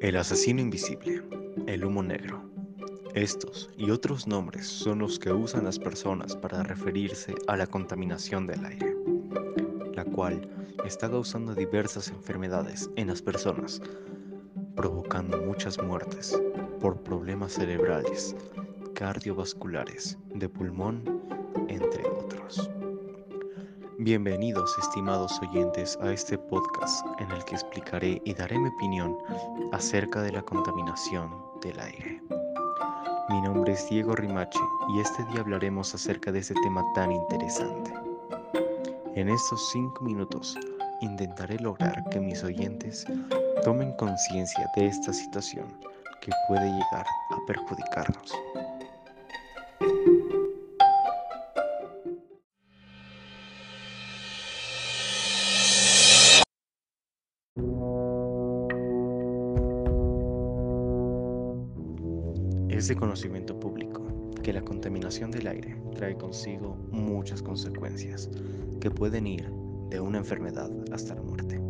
El asesino invisible, el humo negro. Estos y otros nombres son los que usan las personas para referirse a la contaminación del aire, la cual está causando diversas enfermedades en las personas, provocando muchas muertes por problemas cerebrales, cardiovasculares, de pulmón, entre otros. Bienvenidos estimados oyentes a este podcast en el que explicaré y daré mi opinión acerca de la contaminación del aire. Mi nombre es Diego Rimache y este día hablaremos acerca de este tema tan interesante. En estos cinco minutos intentaré lograr que mis oyentes tomen conciencia de esta situación que puede llegar a perjudicarnos. Es de conocimiento público que la contaminación del aire trae consigo muchas consecuencias que pueden ir de una enfermedad hasta la muerte.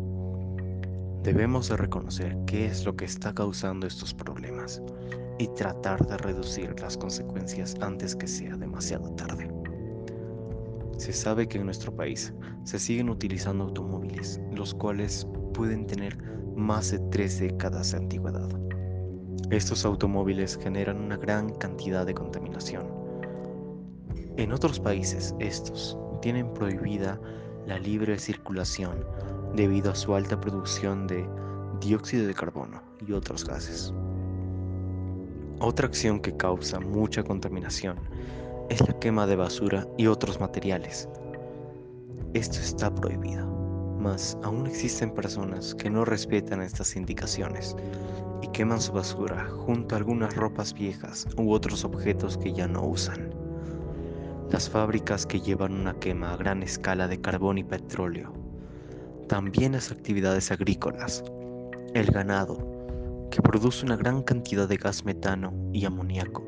Debemos de reconocer qué es lo que está causando estos problemas y tratar de reducir las consecuencias antes que sea demasiado tarde. Se sabe que en nuestro país se siguen utilizando automóviles, los cuales pueden tener más de tres décadas de antigüedad estos automóviles generan una gran cantidad de contaminación. En otros países, estos tienen prohibida la libre circulación debido a su alta producción de dióxido de carbono y otros gases. Otra acción que causa mucha contaminación es la quema de basura y otros materiales. Esto está prohibido, mas aún existen personas que no respetan estas indicaciones y queman su basura junto a algunas ropas viejas u otros objetos que ya no usan. Las fábricas que llevan una quema a gran escala de carbón y petróleo. También las actividades agrícolas. El ganado, que produce una gran cantidad de gas metano y amoníaco.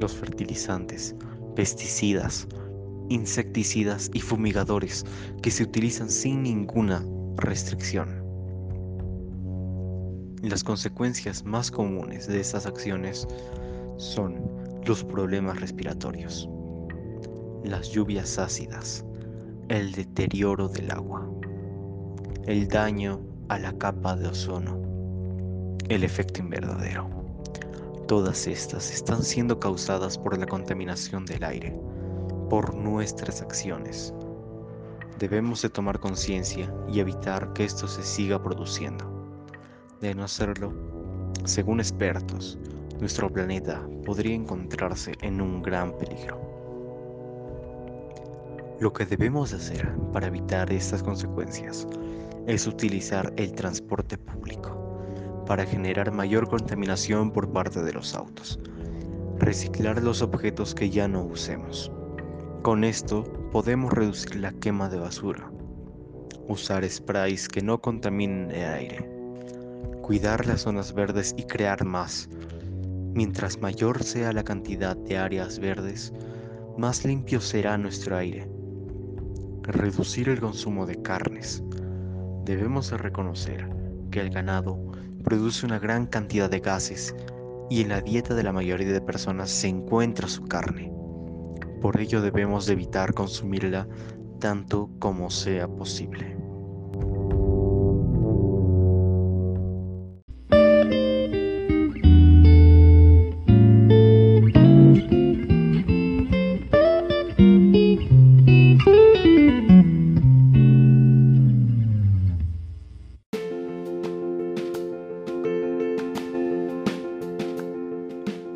Los fertilizantes, pesticidas, insecticidas y fumigadores que se utilizan sin ninguna restricción. Las consecuencias más comunes de estas acciones son los problemas respiratorios, las lluvias ácidas, el deterioro del agua, el daño a la capa de ozono, el efecto invernadero. Todas estas están siendo causadas por la contaminación del aire, por nuestras acciones. Debemos de tomar conciencia y evitar que esto se siga produciendo. De no hacerlo, según expertos, nuestro planeta podría encontrarse en un gran peligro. Lo que debemos hacer para evitar estas consecuencias es utilizar el transporte público para generar mayor contaminación por parte de los autos, reciclar los objetos que ya no usemos. Con esto podemos reducir la quema de basura, usar sprays que no contaminen el aire, cuidar las zonas verdes y crear más. Mientras mayor sea la cantidad de áreas verdes, más limpio será nuestro aire. Reducir el consumo de carnes. Debemos reconocer que el ganado produce una gran cantidad de gases y en la dieta de la mayoría de personas se encuentra su carne. Por ello debemos de evitar consumirla tanto como sea posible.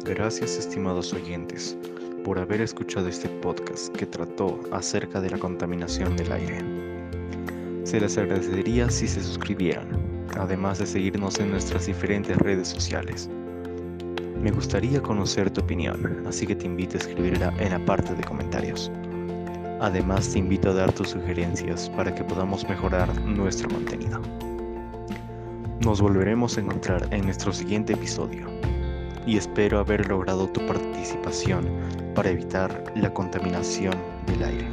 Gracias estimados oyentes por haber escuchado este podcast que trató acerca de la contaminación del aire. Se les agradecería si se suscribieran, además de seguirnos en nuestras diferentes redes sociales. Me gustaría conocer tu opinión, así que te invito a escribirla en la parte de comentarios. Además te invito a dar tus sugerencias para que podamos mejorar nuestro contenido. Nos volveremos a encontrar en nuestro siguiente episodio y espero haber logrado tu participación para evitar la contaminación del aire.